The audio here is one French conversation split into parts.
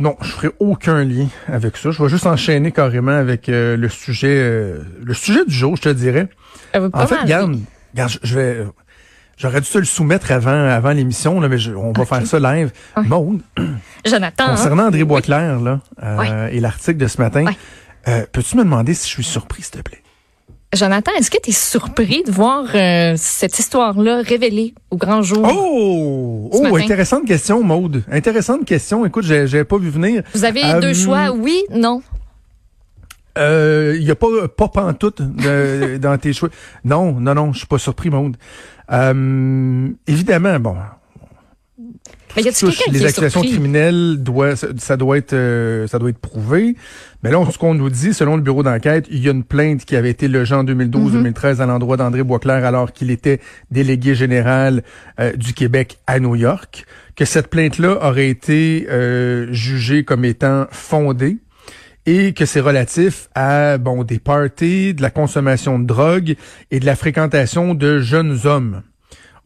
Non, je ferai aucun lien avec ça. Je vais juste enchaîner carrément avec euh, le sujet euh, le sujet du jour, je te dirais. Pas en fait, regarde, oui. regarde, je- vais j'aurais dû te le soumettre avant avant l'émission là, mais je- on va faire ça live. Ouais. Maude, Jonathan. hein? concernant André Boisclair là euh, et l'article de ce matin, euh, peux-tu me demander si je suis surpris s'il te plaît? Jonathan, est-ce que tu es surpris de voir euh, cette histoire-là révélée au grand jour? Oh, oh, intéressante question Maude. Intéressante question. Écoute, j'ai j'avais pas vu venir. Vous avez Euh, deux choix, oui, non? Euh, Il y a pas pas pantoute de- dans tes choix. Non, non, non, je suis pas surpris, Maude. Euh, évidemment, bon, Touche les accusations criminelles doit ça, doit être euh, ça doit être prouvé. Mais là, ce qu'on nous dit, selon le bureau d'enquête, il y a une plainte qui avait été logée en 2012-2013 à l'endroit d'André Boisclair alors qu'il était délégué général euh, du Québec à New York. Que cette plainte-là aurait été euh, jugée comme étant fondée et que c'est relatif à bon des parties, de la consommation de drogue et de la fréquentation de jeunes hommes.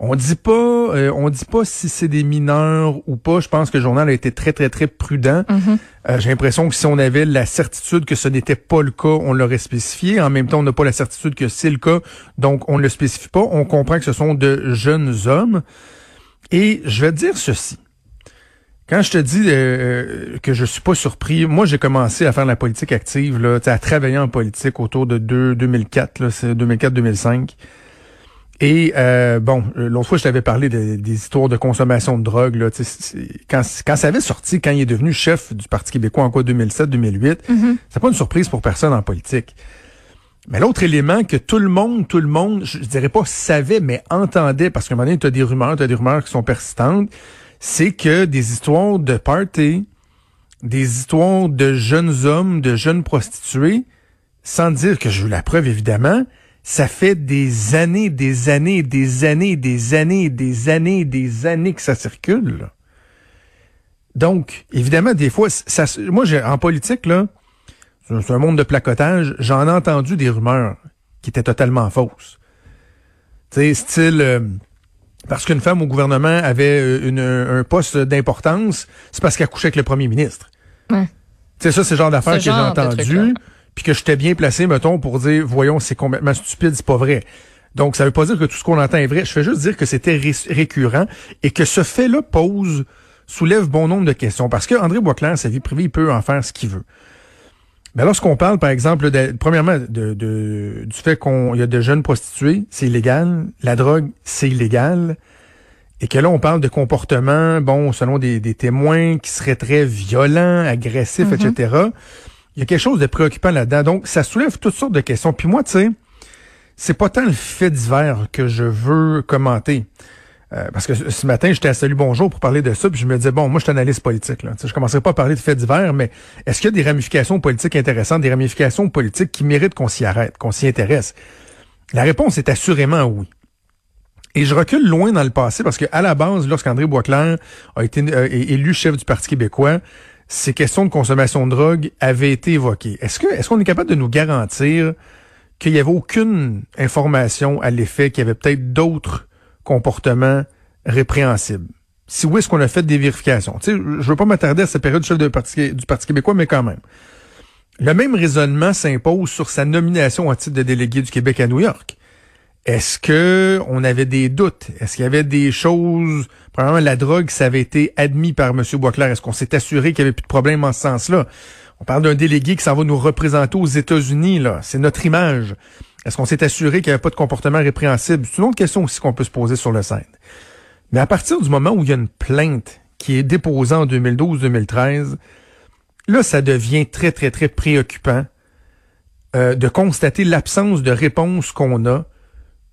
On dit pas, euh, on dit pas si c'est des mineurs ou pas. Je pense que le journal a été très très très prudent. Mhm. Euh, J'ai l'impression que si on avait la certitude que ce n'était pas le cas, on l'aurait spécifié. En même temps, on n'a pas la certitude que c'est le cas, donc on ne le spécifie pas. On comprend que ce sont de jeunes hommes. Et je vais te dire ceci. Quand je te dis euh, que je suis pas surpris, moi j'ai commencé à faire la politique active, là, à travailler en politique autour de deux- 2004, là, c'est 2004-2005. Et euh, bon, euh, l'autre fois je t'avais parlé de- des histoires de consommation de drogue. Là, quand, quand ça avait sorti, quand il est devenu chef du Parti québécois en quoi 2007-2008, Mhm. c'est pas une surprise pour personne en politique. Mais l'autre élément que tout le monde, tout le monde, je, je dirais pas savait, mais entendait, parce qu'à un moment donné, tu as des rumeurs, tu as des rumeurs qui sont persistantes, c'est que des histoires de party, des histoires de jeunes hommes, de jeunes prostituées, sans dire que j'ai eu la preuve, évidemment, ça fait des années, des années, des années, des années, des années, des années que ça circule. là. Donc, évidemment, des fois, ça, moi, j'ai, en politique, là, c'est un- monde de placotage. J'en ai entendu des rumeurs qui étaient totalement fausses. Tu sais, style, euh, parce qu'une femme au gouvernement avait euh, une- un poste d'importance, c'est parce qu'elle couchait avec le premier ministre. Ouais. Tu sais, ça, c'est le genre d'affaires Ce que j'ai entendu. Puis que j'étais bien placé, mettons, pour dire, voyons, c'est complètement stupide, c'est pas vrai. Donc, ça veut pas dire que tout ce qu'on entend est vrai. Je fais juste dire que c'était ré- récurrent et que ce fait-là pose, soulève bon nombre de questions. Parce que André Boisclair, sa vie privée, il peut en faire ce qu'il veut. Mais lorsqu'on parle, par exemple, de- premièrement, de, de- du fait qu'on il y a de jeunes prostituées, c'est illégal. La drogue, c'est illégal. Et que là, on parle de comportements, bon, selon des, des témoins qui seraient très violents, agressifs, Mhm. etc. Il y a quelque chose de préoccupant là-dedans. Donc, ça soulève toutes sortes de questions. Puis moi, tu sais, c'est pas tant le fait divers que je veux commenter. Euh, parce que ce matin, j'étais à Salut Bonjour pour parler de ça, puis je me disais, bon, moi, je suis analyste politique. Là. Tu sais, Je commencerai pas à parler de faits divers, mais est-ce qu'il y a des ramifications politiques intéressantes, des ramifications politiques qui méritent qu'on s'y arrête, qu'on s'y intéresse? La réponse est assurément oui. Et je recule loin dans le passé parce que à la base, lorsqu'André Boisclair a été euh, élu chef du Parti québécois, ces questions de consommation de drogue avaient été évoquées. Est-ce que est-ce qu'on est capable de nous garantir qu'il n'y avait aucune information à l'effet qu'il y avait peut-être d'autres comportements répréhensibles? Si oui, est-ce qu'on a fait des vérifications? Tu sais, je veux pas m'attarder à cette période du chef de parti, du Parti québécois, mais quand même. Le même raisonnement s'impose sur sa nomination à titre de délégué du Québec à New York. Est-ce que on avait des doutes? Est-ce qu'il y avait des choses, probablement la drogue, ça avait été admis par M. Boisclair? Est-ce qu'on s'est assuré qu'il n'y avait plus de problème en ce sens-là? On parle d'un délégué qui s'en va nous représenter aux États-Unis, là. C'est notre image. Est-ce qu'on s'est assuré qu'il n'y avait pas de comportement répréhensible? C'est une autre question aussi qu'on peut se poser sur le scène. Mais à partir du moment où il y a une plainte qui est déposée en 2012-2013, là, ça devient très, très, très préoccupant euh, de constater l'absence de réponse qu'on a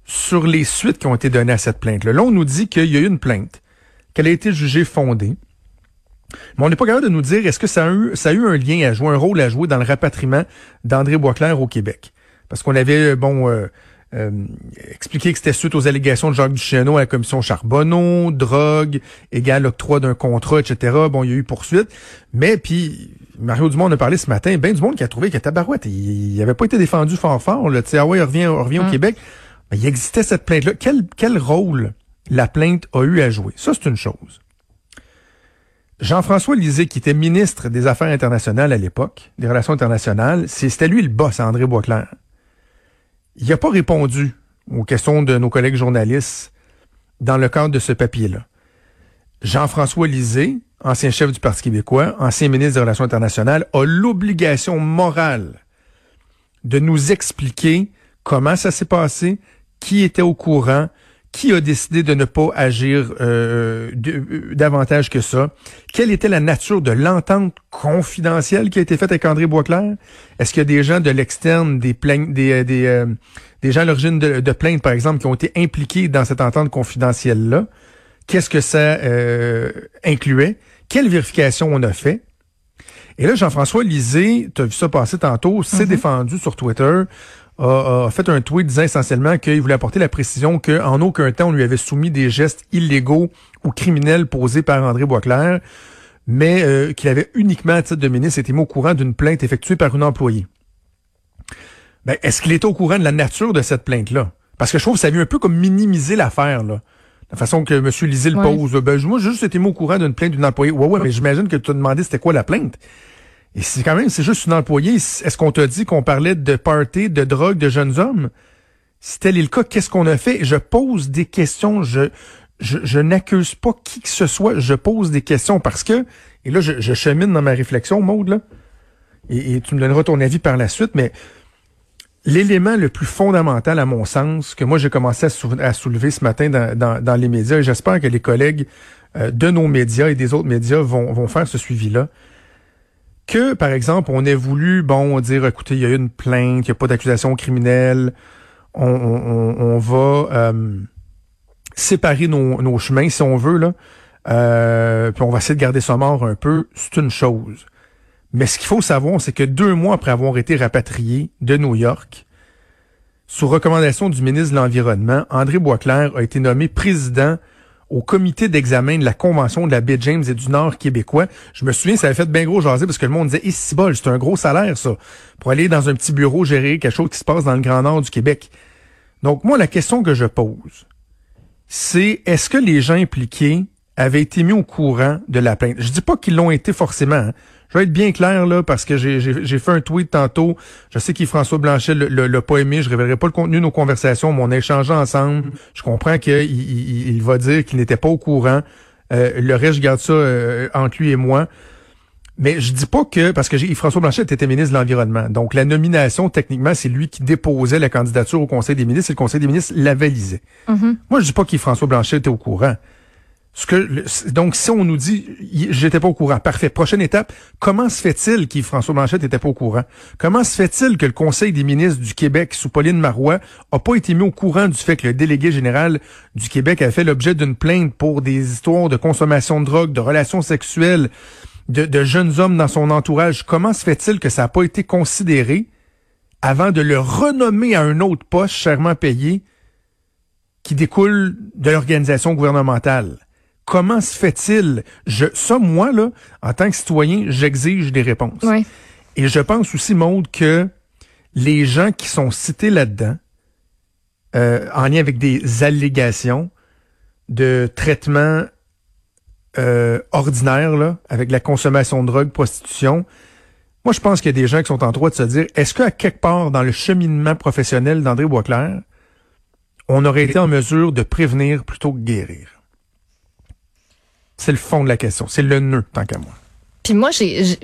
sur les suites qui ont été données à cette plainte-là. Là, on nous dit qu'il y a eu une plainte, qu'elle a été jugée fondée. Mais on n'est pas capable de nous dire est-ce que ça a, eu, ça a eu un lien à jouer, un rôle à jouer dans le rapatriement d'André Boisclair au Québec? Parce qu'on avait, bon, euh, euh, expliqué que c'était suite aux allégations de Jacques Duchesneau à la commission Charbonneau, drogue, égal octroi d'un contrat, etc. Bon, il y a eu poursuite. Mais puis, Mario Dumont en a parlé ce matin, ben du monde qui a trouvé que Tabarouette, il n'avait pas été défendu fort fort. Là. Tu sais, ah ouais, il revient, il revient au Mm. Québec. Mais il existait cette plainte-là. Quel, quel rôle la plainte a eu à jouer? Ça, c'est une chose. Jean-François Lisée, qui était ministre des Affaires internationales à l'époque, des Relations internationales, c'était lui le boss, André Boisclair. Il n'a pas répondu aux questions de nos collègues journalistes dans le cadre de ce papier-là. Jean-François Lisée, ancien chef du Parti québécois, ancien ministre des Relations internationales, a l'obligation morale de nous expliquer comment ça s'est passé, qui était au courant, qui a décidé de ne pas agir euh, euh, davantage que ça? Quelle était la nature de l'entente confidentielle qui a été faite avec André Boisclair? Est-ce qu'il y a des gens de l'externe, des des, euh, des, des gens à l'origine de, de plaintes, par exemple, qui ont été impliqués dans cette entente confidentielle-là? Qu'est-ce que ça incluait? Quelle vérification on a fait? Et là, Jean-François Lisée, tu as vu ça passer tantôt, s'est mm-hmm. défendu sur Twitter a, fait un tweet disant essentiellement qu'il voulait apporter la précision qu'en aucun temps on lui avait soumis des gestes illégaux ou criminels posés par André Boisclair, mais euh, qu'il avait uniquement, à titre de ministre, été mis au courant d'une plainte effectuée par une employée. Ben, est-ce qu'il était au courant de la nature de cette plainte-là? Parce que je trouve que ça vient un peu comme minimiser l'affaire, là. La façon que M. Lisée le pose. Ben, moi, j'ai juste été mis au courant d'une plainte d'une employée. Ouais, ouais, mais j'imagine que tu as demandé c'était quoi la plainte. Et c'est quand même, c'est juste une employée. Est-ce qu'on t'a dit qu'on parlait de party, de drogue, de jeunes hommes? Si tel est le cas, qu'est-ce qu'on a fait? Je pose des questions. Je, je, n'accuse pas qui que ce soit. Je pose des questions parce que, et là, je, chemine dans ma réflexion, Maude, là. Et, tu me donneras ton avis par la suite, mais l'élément le plus fondamental, à mon sens, que moi j'ai commencé à, soulever ce matin dans, dans, les médias, et j'espère que les collègues euh, de nos médias et des autres médias vont, vont faire ce suivi-là, que, par exemple, on ait voulu, bon, dire, écoutez, il y a eu une plainte, il n'y a pas d'accusation criminelle, on, va euh, séparer nos, chemins, si on veut, là, euh, puis on va essayer de garder ça mort un peu, c'est une chose. Mais ce qu'il faut savoir, c'est que deux mois après avoir été rapatrié de New York, sous recommandation du ministre de l'Environnement, André Boisclair a été nommé président au comité d'examen de la Convention de la baie James et du Nord québécois. Je me souviens, ça avait fait bien gros jaser parce que le monde disait, ici bol, c'est un gros salaire, ça, pour aller dans un petit bureau gérer quelque chose qui se passe dans le Grand Nord du Québec. Donc, moi, la question que je pose, c'est est-ce que les gens impliqués avaient été mis au courant de la plainte? Je dis pas qu'ils l'ont été forcément. Hein. Je vais être bien clair là parce que j'ai fait un tweet tantôt. Je sais qu'Yves-François Blanchet l'a le, pas aimé. Je révélerai pas le contenu de nos conversations, mais on a échangé ensemble. Mm-hmm. Je comprends qu'il il, va dire qu'il n'était pas au courant. Euh, le reste, je garde ça euh, entre lui et moi. Mais je dis pas que, parce que Yves-François Blanchet était ministre de l'Environnement. Donc, la nomination, techniquement, c'est lui qui déposait la candidature au Conseil des ministres et le Conseil des ministres l'avalisait. Mm-hmm. Moi, je dis pas qu'Yves-François Blanchet était au courant. Que, donc, si on nous dit, j'étais pas au courant, parfait. Prochaine étape, comment se fait-il qu'Yves-François Blanchette n'était pas au courant? Comment se fait-il que le Conseil des ministres du Québec, sous Pauline Marois, a pas été mis au courant du fait que le délégué général du Québec a fait l'objet d'une plainte pour des histoires de consommation de drogue, de relations sexuelles, de, de jeunes hommes dans son entourage? Comment se fait-il que ça n'a pas été considéré avant de le renommer à un autre poste chèrement payé qui découle de l'organisation gouvernementale? Comment se fait-il? Je, ça, moi, là, en tant que citoyen, j'exige des réponses. Et je pense aussi, Maude, que les gens qui sont cités là-dedans, euh, en lien avec des allégations de traitement euh, ordinaire, là, avec la consommation de drogue, prostitution, moi, je pense qu'il y a des gens qui sont en droit de se dire, est-ce qu'à quelque part dans le cheminement professionnel d'André Boisclair, on aurait été en mesure de prévenir plutôt que guérir? C'est le fond de la question. C'est le nœud, tant qu'à moi. Puis moi, j'ai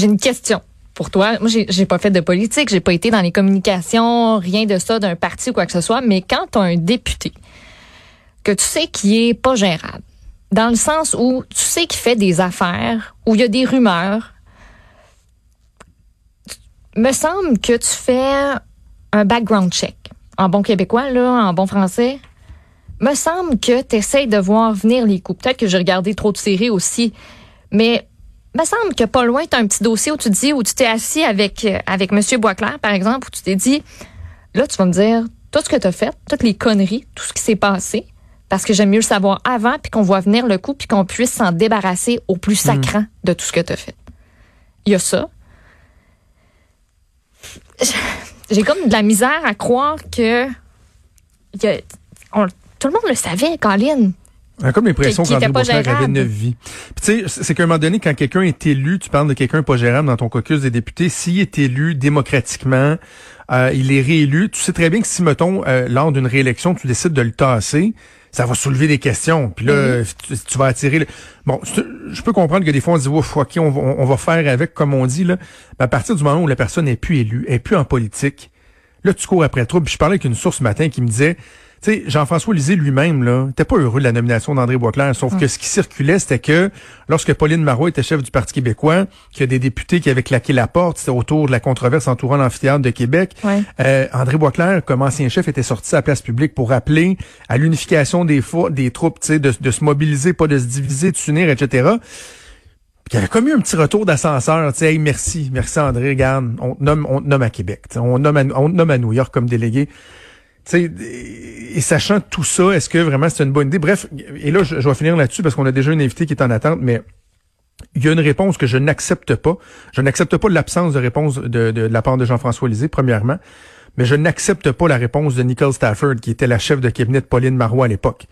une question pour toi. Moi, j'ai pas fait de politique, j'ai pas été dans les communications, rien de ça, d'un parti ou quoi que ce soit. Mais quand tu as un député que tu sais qui est pas gérable, dans le sens où tu sais qu'il fait des affaires, où il y a des rumeurs, me semble que tu fais un background check. En bon québécois, là, en bon français, me semble que tu essaies de voir venir les coups. Peut-être que j'ai regardé trop de séries aussi, mais me semble que pas loin, tu as un petit dossier où tu dis, où tu t'es assis avec, euh, avec M. Boisclair, par exemple, où tu t'es dit, là, tu vas me dire tout ce que tu as fait, toutes les conneries, tout ce qui s'est passé, parce que j'aime mieux le savoir avant, puis qu'on voit venir le coup, puis qu'on puisse s'en débarrasser au plus hmm. sacrant de tout ce que tu as fait. Il y a ça. J'ai comme de la misère à croire que... Y a, tout le monde le savait, Colin. On a comme l'impression qu'André avait neuf vies. tu sais, c'est qu'à un moment donné, quand quelqu'un est élu, tu parles de quelqu'un pas gérable dans ton caucus des députés, s'il est élu démocratiquement, euh, il est réélu, tu sais très bien que si, mettons, euh, lors d'une réélection, tu décides de le tasser, ça va soulever des questions. Puis là, tu, vas attirer... Le... Bon, je peux comprendre que des fois, on se dit, ouf, OK, on va, faire avec, comme on dit, là. Mais à partir du moment où la personne n'est plus élue, est plus en politique, là, tu cours après le trouble. Puis je parlais avec une source ce matin qui me disait, sais, Jean-François Lisée lui-même, là, n'était pas heureux de la nomination d'André Boisclair, sauf que ce qui circulait, c'était que lorsque Pauline Marois était chef du Parti québécois, qu'il y a des députés qui avaient claqué la porte, c'était autour de la controverse entourant l'amphithéâtre de Québec, euh, André Boisclair, comme ancien chef, était sorti à la place publique pour appeler à l'unification des, des troupes, tu sais, de, se mobiliser, pas de se diviser, de s'unir, etc. Il y avait comme eu un petit retour d'ascenseur, tu sais, hey, merci, merci André, regarde, on nomme, on nomme à Québec, on nomme on nomme à New York comme délégué et sachant tout ça, est-ce que vraiment c'est une bonne idée? Bref, et là, je, vais finir là-dessus parce qu'on a déjà une invité qui est en attente, mais il y a une réponse que je n'accepte pas. Je n'accepte pas l'absence de réponse de, la part de Jean-François Lisée, premièrement, mais je n'accepte pas la réponse de Nicole Stafford, qui était la chef de cabinet de Pauline Marois à l'époque.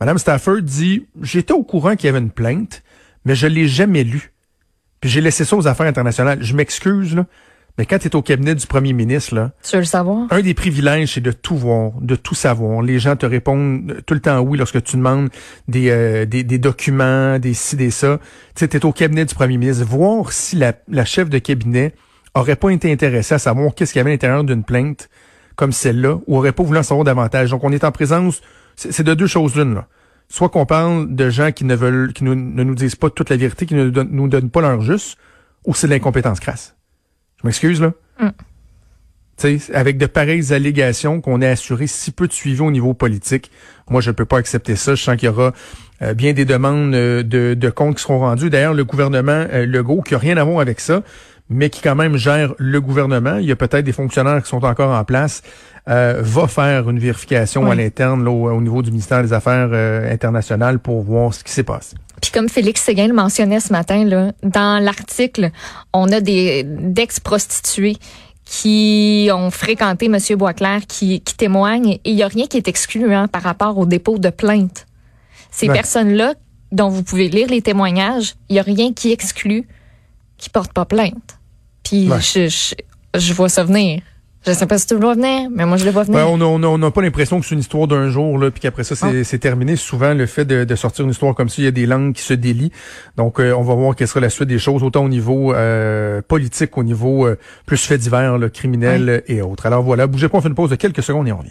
Madame Stafford dit, j'étais au courant qu'il y avait une plainte, mais je l'ai jamais lue. Puis j'ai laissé ça aux affaires internationales. Je m'excuse, là. Mais quand tu es au cabinet du premier ministre, là, tu veux le savoir? Un des privilèges, c'est de tout voir, de tout savoir. Les gens te répondent tout le temps oui lorsque tu demandes des, euh, des, documents, des ci, des ça. Tu es au cabinet du premier ministre. Voir si la, la chef de cabinet aurait pas été intéressée à savoir qu'est-ce qu'il y avait à l'intérieur d'une plainte comme celle-là, ou aurait pas voulu en savoir davantage. Donc, on est en présence, c'est de deux choses l'une, là. Soit qu'on parle de gens qui ne veulent, qui ne nous disent pas toute la vérité, qui ne nous donnent pas leur juste, ou c'est de l'incompétence crasse. Je m'excuse, là. Mm. sais, avec de pareilles allégations qu'on ait assuré si peu de suivi au niveau politique, moi je peux pas accepter ça. Je sens qu'il y aura euh, bien des demandes euh, de, de, comptes qui seront rendues. D'ailleurs, le gouvernement euh, Legault, qui a rien à voir avec ça, mais qui quand même gère le gouvernement, il y a peut-être des fonctionnaires qui sont encore en place, va faire une vérification à l'interne au, au, niveau du ministère des Affaires internationales pour voir ce qui s'est passé. Puis comme Félix Séguin le mentionnait ce matin, là, dans l'article, on a des d'ex-prostituées qui ont fréquenté M. Boisclair, qui, qui témoignent, et il n'y a rien qui est excluant par rapport au dépôt de plainte. Ces personnes-là, dont vous pouvez lire les témoignages, il n'y a rien qui exclut qui portent pas plainte. Puis je, je, je vois ça venir. Je sais pas si tu le vois venir, mais moi je le vois venir. Ben, on n'a pas l'impression que c'est une histoire d'un jour, là, puis qu'après ça, c'est ah. terminé. Souvent, le fait de, de, sortir une histoire comme ça, il y a des langues qui se délient. Donc, euh, on va voir quelle sera la suite des choses, autant au niveau euh, politique, au niveau euh, plus fait divers, criminel et autres. Alors voilà, bougez pas, on fait une pause de quelques secondes et on revient.